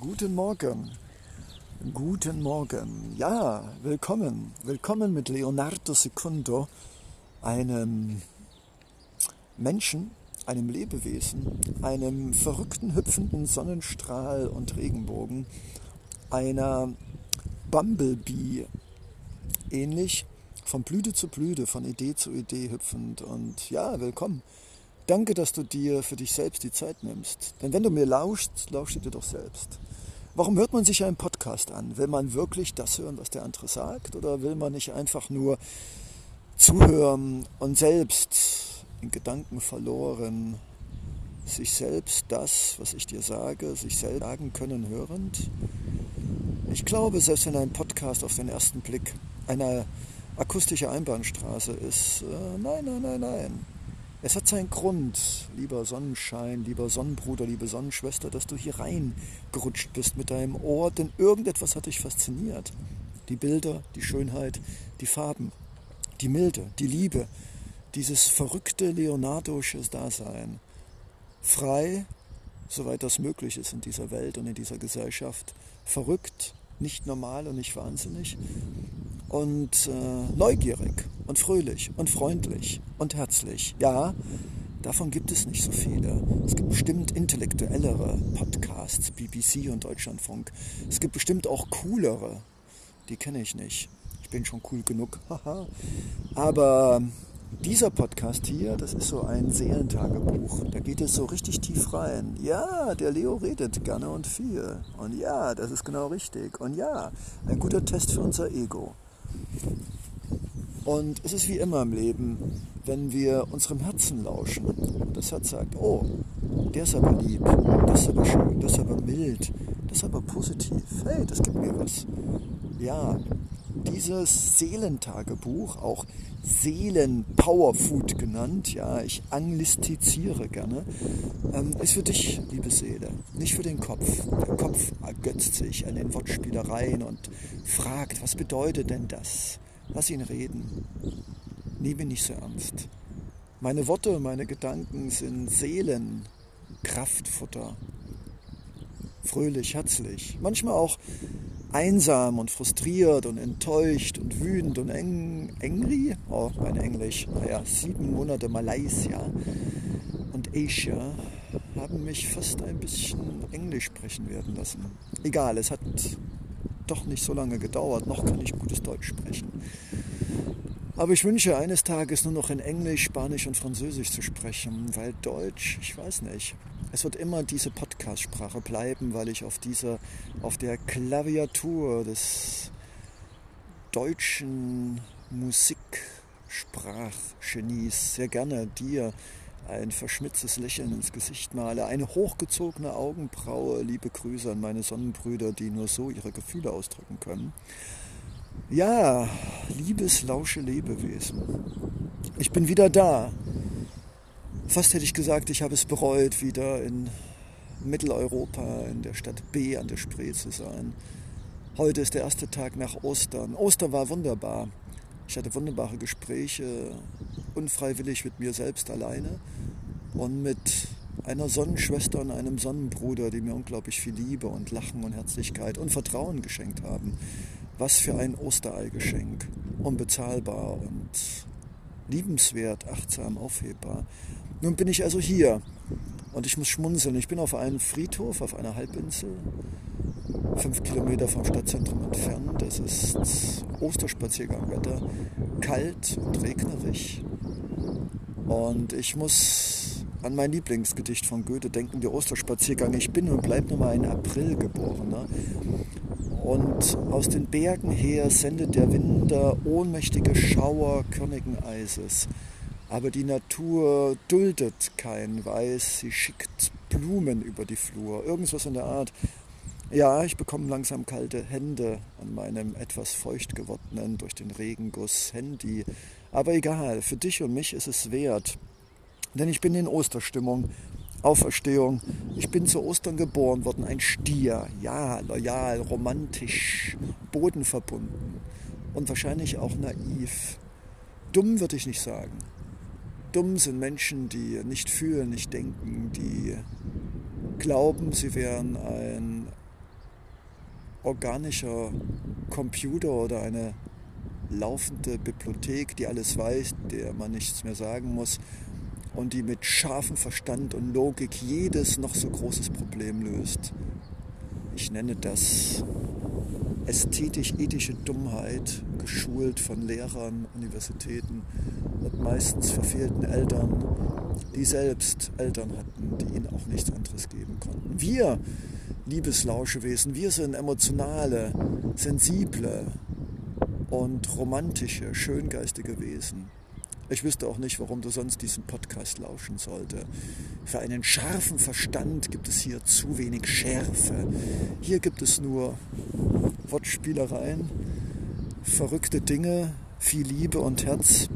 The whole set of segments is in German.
Guten Morgen. Guten Morgen. Ja, willkommen. Willkommen mit Leonardo Secundo, einem Menschen, einem Lebewesen, einem verrückten, hüpfenden Sonnenstrahl und Regenbogen, einer Bumblebee, ähnlich von Blüte zu Blüte, von Idee zu Idee hüpfend. Und ja, willkommen. Danke, dass du dir für dich selbst die Zeit nimmst. Denn wenn du mir lauschst du dir doch selbst. Warum hört man sich einen Podcast an? Will man wirklich das hören, was der andere sagt? Oder will man nicht einfach nur zuhören und selbst in Gedanken verloren sich selbst das, was ich dir sage, sich selbst sagen können, hörend? Ich glaube, selbst wenn ein Podcast auf den ersten Blick eine akustische Einbahnstraße ist, äh, nein, nein, nein, nein. Es hat seinen Grund, lieber Sonnenschein, lieber Sonnenbruder, liebe Sonnenschwester, dass du hier reingerutscht bist mit deinem Ohr, denn irgendetwas hat dich fasziniert. Die Bilder, die Schönheit, die Farben, die Milde, die Liebe, dieses verrückte leonardosche Dasein. Frei, soweit das möglich ist in dieser Welt und in dieser Gesellschaft. Verrückt, nicht normal und nicht wahnsinnig. Und äh, neugierig und fröhlich und freundlich und herzlich. Ja, davon gibt es nicht so viele. Es gibt bestimmt intellektuellere Podcasts, BBC und Deutschlandfunk. Es gibt bestimmt auch coolere. Die kenne ich nicht. Ich bin schon cool genug. Aber dieser Podcast hier, das ist so ein Seelentagebuch. Da geht es so richtig tief rein. Ja, der Leo redet gerne und viel. Und ja, das ist genau richtig. Und ja, ein guter Test für unser Ego. Und es ist wie immer im Leben, wenn wir unserem Herzen lauschen und das Herz sagt, oh, der ist aber lieb, das ist aber schön, das ist aber mild, das ist aber positiv, hey, das gibt mir was. Ja, dieses Seelentagebuch, auch Seelen-Powerfood genannt, ja, ich anglistiziere gerne, ähm, ist für dich, liebe Seele, nicht für den Kopf. Der Kopf ergötzt sich an den Wortspielereien und fragt, was bedeutet denn das? Lass ihn reden. Nehme nicht so ernst. Meine Worte, meine Gedanken sind Seelen, Kraftfutter. Fröhlich, herzlich. Manchmal auch einsam und frustriert und enttäuscht und wütend und eng, engri. Oh, mein Englisch. Naja, sieben Monate Malaysia und Asia haben mich fast ein bisschen Englisch sprechen werden lassen. Egal, es hat doch nicht so lange gedauert. Noch kann ich gutes Deutsch sprechen. Aber ich wünsche eines Tages nur noch in Englisch, Spanisch und Französisch zu sprechen, weil Deutsch, ich weiß nicht. Es wird immer diese Podcast-Sprache bleiben, weil ich auf dieser, auf der Klaviatur des deutschen Musiksprachgenies sehr gerne dir ein verschmitztes Lächeln ins Gesicht male, eine hochgezogene Augenbraue, liebe Grüße an meine Sonnenbrüder, die nur so ihre Gefühle ausdrücken können. Ja, liebes lausche Lebewesen, ich bin wieder da. Fast hätte ich gesagt, ich habe es bereut, wieder in Mitteleuropa, in der Stadt B an der Spree zu sein. Heute ist der erste Tag nach Ostern. Ostern war wunderbar. Ich hatte wunderbare Gespräche, unfreiwillig mit mir selbst alleine und mit einer Sonnenschwester und einem Sonnenbruder, die mir unglaublich viel Liebe und Lachen und Herzlichkeit und Vertrauen geschenkt haben. Was für ein Ostereigeschenk. Unbezahlbar und liebenswert, achtsam, aufhebbar. Nun bin ich also hier und ich muss schmunzeln. Ich bin auf einem Friedhof, auf einer Halbinsel fünf Kilometer vom Stadtzentrum entfernt. Es ist Osterspaziergangwetter, kalt und regnerisch. Und ich muss an mein Lieblingsgedicht von Goethe denken, der Osterspaziergang. Ich bin und bleib nur mal ein Aprilgeborener. Und aus den Bergen her sendet der Winter ohnmächtige Schauer körnigen Eises. Aber die Natur duldet kein Weiß, sie schickt Blumen über die Flur. Irgendwas in der Art. Ja, ich bekomme langsam kalte Hände an meinem etwas feucht gewordenen, durch den Regenguss Handy. Aber egal, für dich und mich ist es wert. Denn ich bin in Osterstimmung. Auferstehung. Ich bin zu Ostern geboren worden, ein Stier. Ja, loyal, romantisch, bodenverbunden und wahrscheinlich auch naiv. Dumm würde ich nicht sagen. Dumm sind Menschen, die nicht fühlen, nicht denken, die glauben, sie wären ein organischer Computer oder eine laufende Bibliothek, die alles weiß, der man nichts mehr sagen muss und die mit scharfem Verstand und Logik jedes noch so großes Problem löst. Ich nenne das ästhetisch-ethische Dummheit, geschult von Lehrern, Universitäten und meistens verfehlten Eltern, die selbst Eltern hatten, die ihnen auch nichts anderes geben konnten. Wir, liebes Lauschewesen, wir sind emotionale, sensible und romantische, schöngeistige Wesen. Ich wüsste auch nicht, warum du sonst diesen Podcast lauschen sollte. Für einen scharfen Verstand gibt es hier zu wenig Schärfe. Hier gibt es nur Wortspielereien, verrückte Dinge, viel Liebe und Herz.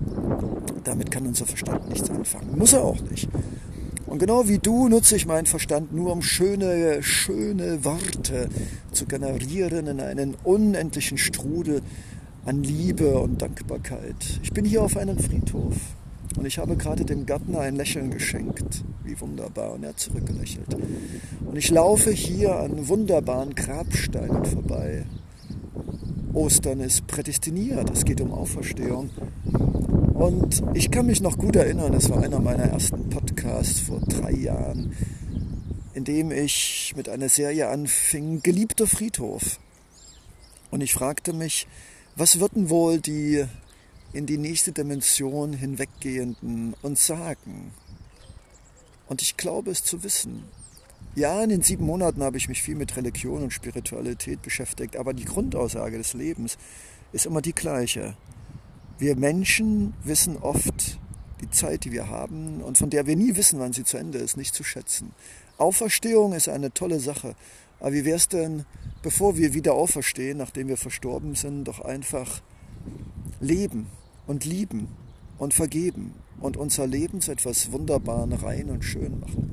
Damit kann unser Verstand nichts anfangen. Muss er auch nicht. Und genau wie du nutze ich meinen Verstand nur, um schöne, schöne Worte zu generieren in einen unendlichen Strudel an Liebe und Dankbarkeit. Ich bin hier auf einem Friedhof und ich habe gerade dem Gärtner ein Lächeln geschenkt. Wie wunderbar. Und er hat zurückgelächelt. Und ich laufe hier an wunderbaren Grabsteinen vorbei. Ostern ist prädestiniert. Es geht um Auferstehung. Und ich kann mich noch gut erinnern, es war einer meiner ersten Podcasts vor drei Jahren, in dem ich mit einer Serie anfing, Geliebter Friedhof. Und ich fragte mich, was würden wohl die in die nächste Dimension hinweggehenden uns sagen? Und ich glaube es zu wissen. Ja, in den sieben Monaten habe ich mich viel mit Religion und Spiritualität beschäftigt, aber die Grundaussage des Lebens ist immer die gleiche. Wir Menschen wissen oft die Zeit, die wir haben und von der wir nie wissen, wann sie zu Ende ist, nicht zu schätzen. Auferstehung ist eine tolle Sache, aber wie wäre es denn, bevor wir wieder auferstehen, nachdem wir verstorben sind, doch einfach leben und lieben und vergeben und unser Leben zu etwas Wunderbaren rein und schön machen.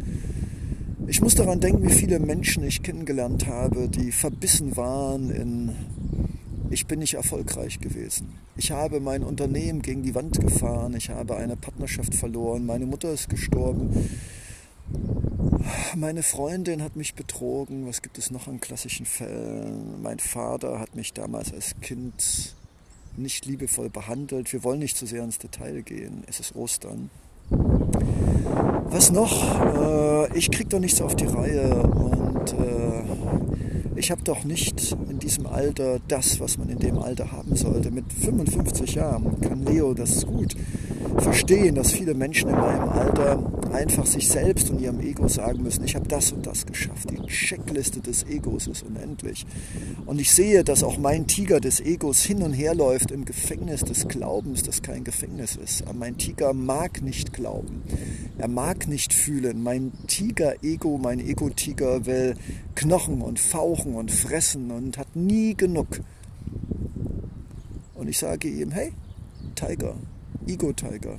Ich muss daran denken, wie viele Menschen ich kennengelernt habe, die verbissen waren in ich bin nicht erfolgreich gewesen. Ich habe mein Unternehmen gegen die Wand gefahren, ich habe eine Partnerschaft verloren, meine Mutter ist gestorben, meine Freundin hat mich betrogen. Was gibt es noch an klassischen Fällen? Mein Vater hat mich damals als Kind nicht liebevoll behandelt. Wir wollen nicht zu sehr ins Detail gehen. Es ist Ostern. Was noch? Äh, ich krieg doch nichts auf die Reihe und äh, ich habe doch nicht in diesem Alter das, was man in dem Alter haben sollte. Mit 55 Jahren kann Leo das gut verstehen, dass viele Menschen in meinem Alter einfach sich selbst und ihrem Ego sagen müssen, ich habe das und das geschafft. Die Checkliste des Egos ist unendlich. Und ich sehe, dass auch mein Tiger des Egos hin und her läuft im Gefängnis des Glaubens, das kein Gefängnis ist. Mein Tiger mag nicht glauben. Er mag nicht fühlen. Mein Tiger-Ego, mein Ego-Tiger will knochen und fauchen und fressen und hat nie genug. Und ich sage ihm, hey, Tiger, Ego-Tiger,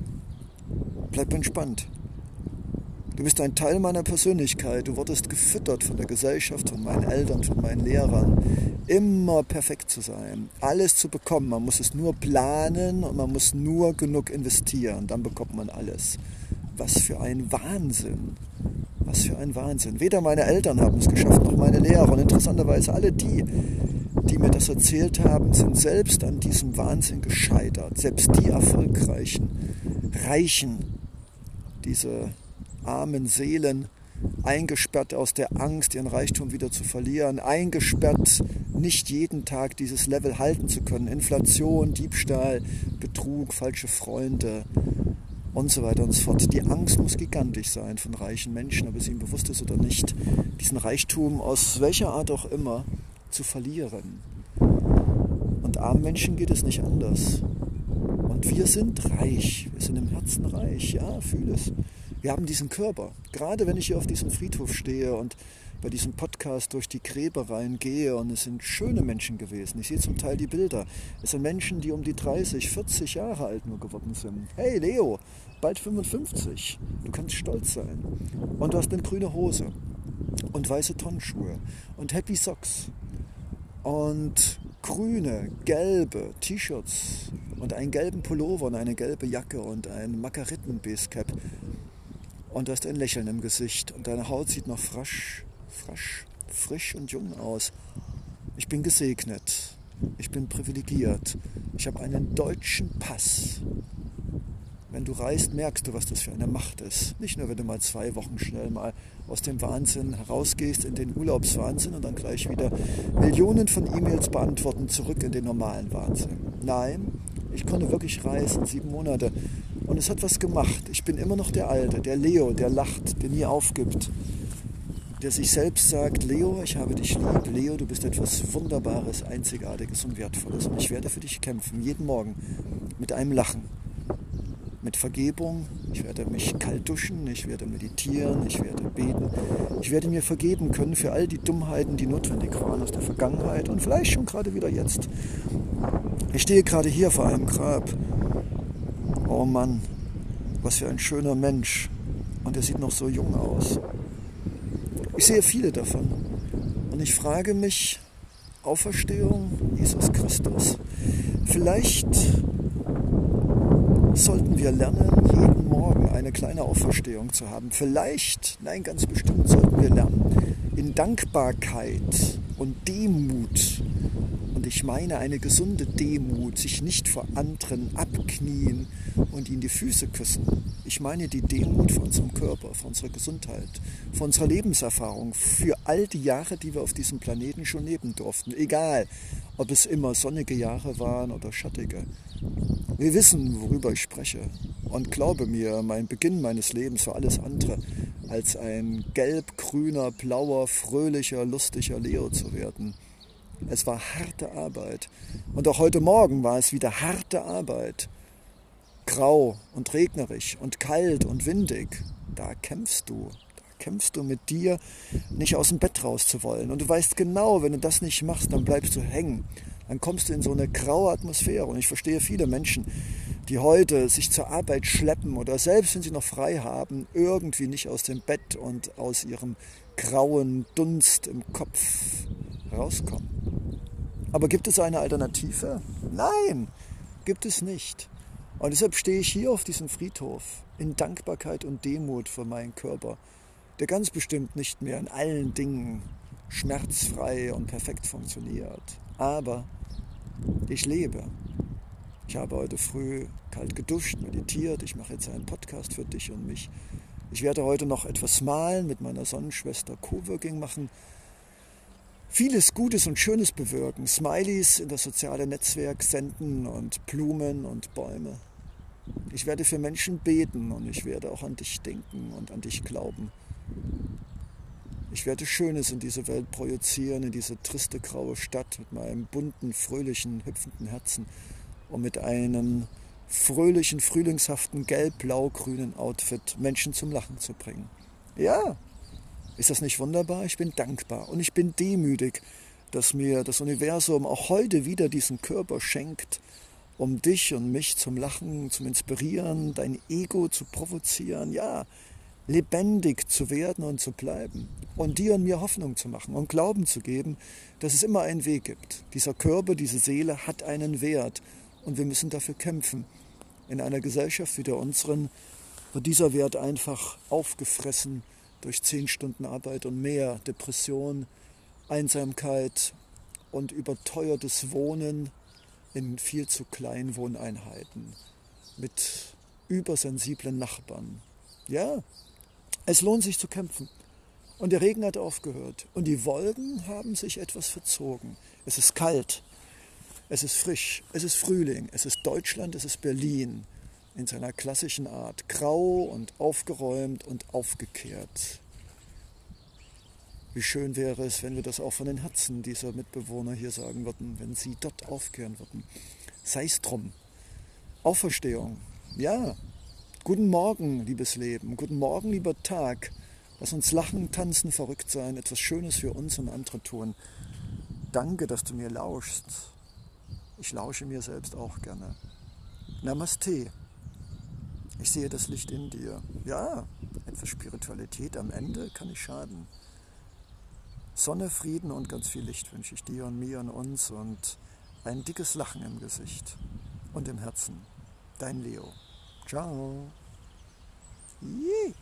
bleib entspannt. Du bist ein Teil meiner Persönlichkeit. Du wurdest gefüttert von der Gesellschaft, von meinen Eltern, von meinen Lehrern. Immer perfekt zu sein, alles zu bekommen. Man muss es nur planen und man muss nur genug investieren. Dann bekommt man alles. Was für ein Wahnsinn. Was für ein Wahnsinn. Weder meine Eltern haben es geschafft, noch meine Lehrer. Und interessanterweise alle die, die mir das erzählt haben, sind selbst an diesem Wahnsinn gescheitert. Selbst die Erfolgreichen, Reichen, diese armen Seelen, eingesperrt aus der Angst, ihren Reichtum wieder zu verlieren, eingesperrt, nicht jeden Tag dieses Level halten zu können. Inflation, Diebstahl, Betrug, falsche Freunde und so weiter und so fort. Die Angst muss gigantisch sein von reichen Menschen, ob es ihnen bewusst ist oder nicht, diesen Reichtum aus welcher Art auch immer zu verlieren. Und armen Menschen geht es nicht anders. Und wir sind reich, wir sind im Herzen reich, ja, fühle es. Wir haben diesen Körper. Gerade wenn ich hier auf diesem Friedhof stehe und bei diesem Podcast durch die Gräber reingehe und es sind schöne Menschen gewesen. Ich sehe zum Teil die Bilder. Es sind Menschen, die um die 30, 40 Jahre alt nur geworden sind. Hey Leo, bald 55. Du kannst stolz sein. Und du hast eine grüne Hose und weiße Tonschuhe und Happy Socks und grüne, gelbe T-Shirts und einen gelben Pullover und eine gelbe Jacke und ein Makaritten-Basecap und du hast ein Lächeln im Gesicht und deine Haut sieht noch frisch, frisch, frisch und jung aus. Ich bin gesegnet. Ich bin privilegiert. Ich habe einen deutschen Pass. Wenn du reist, merkst du, was das für eine Macht ist. Nicht nur, wenn du mal zwei Wochen schnell mal aus dem Wahnsinn herausgehst in den Urlaubswahnsinn und dann gleich wieder Millionen von E-Mails beantworten, zurück in den normalen Wahnsinn. Nein, ich konnte wirklich reisen, sieben Monate. Und es hat was gemacht. Ich bin immer noch der Alte, der Leo, der lacht, der nie aufgibt. Der sich selbst sagt, Leo, ich habe dich lieb. Leo, du bist etwas Wunderbares, Einzigartiges und Wertvolles. Und ich werde für dich kämpfen, jeden Morgen, mit einem Lachen mit Vergebung. Ich werde mich kalt duschen, ich werde meditieren, ich werde beten. Ich werde mir vergeben können für all die Dummheiten, die notwendig waren aus der Vergangenheit und vielleicht schon gerade wieder jetzt. Ich stehe gerade hier vor einem Grab. Oh Mann, was für ein schöner Mensch. Und er sieht noch so jung aus. Ich sehe viele davon. Und ich frage mich, Auferstehung, Jesus Christus. Vielleicht sollten wir lernen, jeden Morgen eine kleine Auferstehung zu haben. Vielleicht, nein, ganz bestimmt sollten wir lernen, in Dankbarkeit und Demut, und ich meine eine gesunde Demut, sich nicht vor anderen abknien und ihnen die Füße küssen. Ich meine die Demut für unseren Körper, für unsere Gesundheit, für unsere Lebenserfahrung, für all die Jahre, die wir auf diesem Planeten schon leben durften. Egal, ob es immer sonnige Jahre waren oder schattige. Wir wissen, worüber ich spreche. Und glaube mir, mein Beginn meines Lebens war alles andere, als ein gelb, grüner, blauer, fröhlicher, lustiger Leo zu werden. Es war harte Arbeit. Und auch heute Morgen war es wieder harte Arbeit. Grau und regnerisch und kalt und windig. Da kämpfst du. Da kämpfst du mit dir, nicht aus dem Bett raus zu wollen. Und du weißt genau, wenn du das nicht machst, dann bleibst du hängen dann kommst du in so eine graue Atmosphäre. Und ich verstehe viele Menschen, die heute sich zur Arbeit schleppen oder selbst wenn sie noch frei haben, irgendwie nicht aus dem Bett und aus ihrem grauen Dunst im Kopf rauskommen. Aber gibt es eine Alternative? Nein, gibt es nicht. Und deshalb stehe ich hier auf diesem Friedhof in Dankbarkeit und Demut für meinen Körper, der ganz bestimmt nicht mehr in allen Dingen schmerzfrei und perfekt funktioniert. Aber ich lebe. Ich habe heute früh kalt geduscht, meditiert. Ich mache jetzt einen Podcast für dich und mich. Ich werde heute noch etwas malen, mit meiner Sonnenschwester Coworking machen. Vieles Gutes und Schönes bewirken. Smileys in das soziale Netzwerk senden und Blumen und Bäume. Ich werde für Menschen beten und ich werde auch an dich denken und an dich glauben. Ich werde Schönes in diese Welt projizieren, in diese triste graue Stadt mit meinem bunten, fröhlichen, hüpfenden Herzen und mit einem fröhlichen, frühlingshaften, gelb-blau-grünen Outfit Menschen zum Lachen zu bringen. Ja, ist das nicht wunderbar? Ich bin dankbar und ich bin demütig, dass mir das Universum auch heute wieder diesen Körper schenkt, um dich und mich zum Lachen, zum Inspirieren, dein Ego zu provozieren. Ja, lebendig zu werden und zu bleiben und dir und mir Hoffnung zu machen und Glauben zu geben, dass es immer einen Weg gibt. Dieser Körper, diese Seele hat einen Wert und wir müssen dafür kämpfen. In einer Gesellschaft wie der unseren wird dieser Wert einfach aufgefressen durch zehn Stunden Arbeit und mehr, Depression, Einsamkeit und überteuertes Wohnen in viel zu kleinen Wohneinheiten mit übersensiblen Nachbarn. Ja, es lohnt sich zu kämpfen. Und der Regen hat aufgehört. Und die Wolken haben sich etwas verzogen. Es ist kalt. Es ist frisch. Es ist Frühling. Es ist Deutschland. Es ist Berlin. In seiner klassischen Art. Grau und aufgeräumt und aufgekehrt. Wie schön wäre es, wenn wir das auch von den Herzen dieser Mitbewohner hier sagen würden, wenn sie dort aufkehren würden. Sei es drum. Auferstehung. Ja, Guten Morgen, liebes Leben. Guten Morgen, lieber Tag. Lass uns lachen, tanzen, verrückt sein, etwas Schönes für uns und andere tun. Danke, dass du mir lauschst. Ich lausche mir selbst auch gerne. Namaste. Ich sehe das Licht in dir. Ja, etwas Spiritualität am Ende kann nicht schaden. Sonne, Frieden und ganz viel Licht wünsche ich dir und mir und uns und ein dickes Lachen im Gesicht und im Herzen. Dein Leo. Ciao. Yee.